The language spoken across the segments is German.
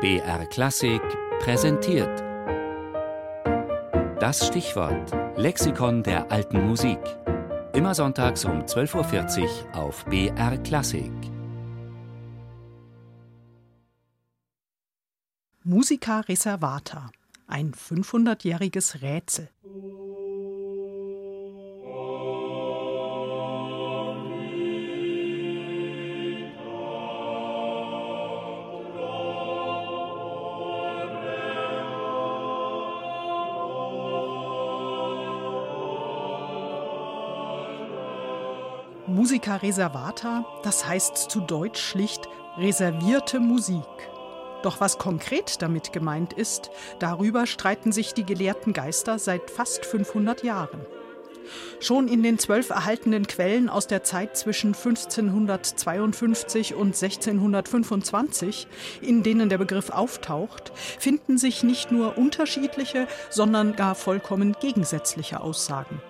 BR Klassik präsentiert. Das Stichwort Lexikon der alten Musik. Immer sonntags um 12.40 Uhr auf BR Klassik. Musica Reservata. Ein 500-jähriges Rätsel. Musica reservata, das heißt zu Deutsch schlicht reservierte Musik. Doch was konkret damit gemeint ist, darüber streiten sich die gelehrten Geister seit fast 500 Jahren. Schon in den zwölf erhaltenen Quellen aus der Zeit zwischen 1552 und 1625, in denen der Begriff auftaucht, finden sich nicht nur unterschiedliche, sondern gar vollkommen gegensätzliche Aussagen.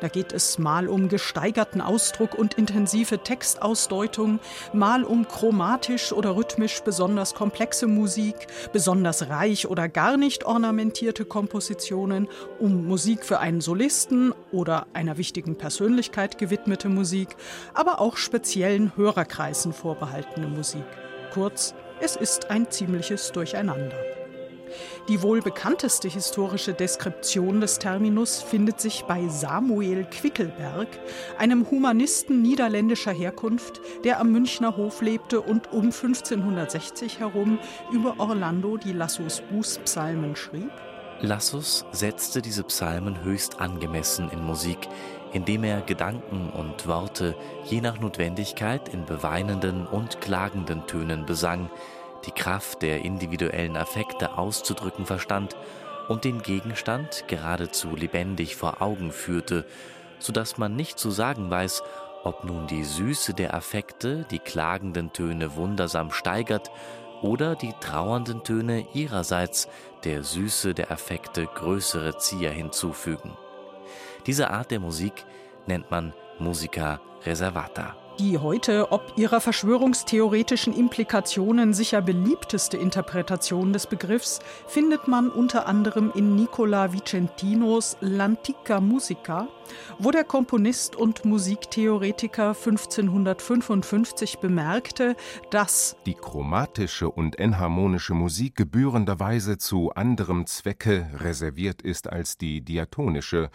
Da geht es mal um gesteigerten Ausdruck und intensive Textausdeutung, mal um chromatisch oder rhythmisch besonders komplexe Musik, besonders reich oder gar nicht ornamentierte Kompositionen, um Musik für einen Solisten oder einer wichtigen Persönlichkeit gewidmete Musik, aber auch speziellen Hörerkreisen vorbehaltene Musik. Kurz, es ist ein ziemliches Durcheinander. Die wohl bekannteste historische Deskription des Terminus findet sich bei Samuel Quickelberg, einem Humanisten niederländischer Herkunft, der am Münchner Hof lebte und um 1560 herum über Orlando die Lassus Bußpsalmen schrieb. Lassus setzte diese Psalmen höchst angemessen in Musik, indem er Gedanken und Worte je nach Notwendigkeit in beweinenden und klagenden Tönen besang, die Kraft der individuellen Affekte auszudrücken verstand und den Gegenstand geradezu lebendig vor Augen führte, so dass man nicht zu sagen weiß, ob nun die Süße der Affekte die klagenden Töne wundersam steigert oder die trauernden Töne ihrerseits der Süße der Affekte größere Zier hinzufügen. Diese Art der Musik nennt man Musica reservata. Die heute ob ihrer verschwörungstheoretischen Implikationen sicher beliebteste Interpretation des Begriffs findet man unter anderem in Nicola Vicentinos L'antica musica, wo der Komponist und Musiktheoretiker 1555 bemerkte, dass die chromatische und enharmonische Musik gebührenderweise zu anderem Zwecke reserviert ist als die diatonische,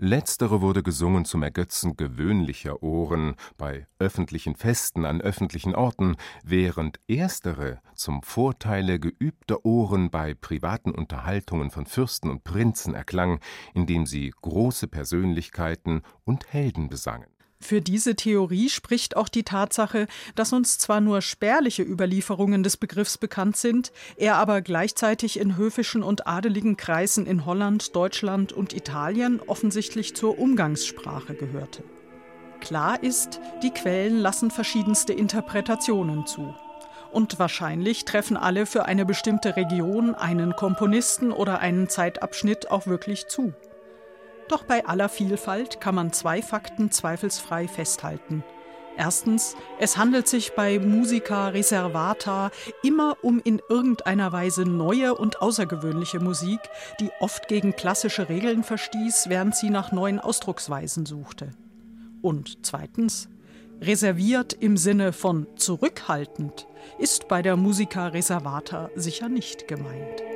Letztere wurde gesungen zum Ergötzen gewöhnlicher Ohren bei öffentlichen Festen an öffentlichen Orten, während erstere zum Vorteile geübter Ohren bei privaten Unterhaltungen von Fürsten und Prinzen erklang, indem sie große Persönlichkeiten und Helden besangen für diese Theorie spricht auch die Tatsache, dass uns zwar nur spärliche Überlieferungen des Begriffs bekannt sind, er aber gleichzeitig in höfischen und adeligen Kreisen in Holland, Deutschland und Italien offensichtlich zur Umgangssprache gehörte. Klar ist, die Quellen lassen verschiedenste Interpretationen zu. Und wahrscheinlich treffen alle für eine bestimmte Region, einen Komponisten oder einen Zeitabschnitt auch wirklich zu. Doch bei aller Vielfalt kann man zwei Fakten zweifelsfrei festhalten. Erstens, es handelt sich bei Musica Reservata immer um in irgendeiner Weise neue und außergewöhnliche Musik, die oft gegen klassische Regeln verstieß, während sie nach neuen Ausdrucksweisen suchte. Und zweitens, reserviert im Sinne von zurückhaltend ist bei der Musica Reservata sicher nicht gemeint.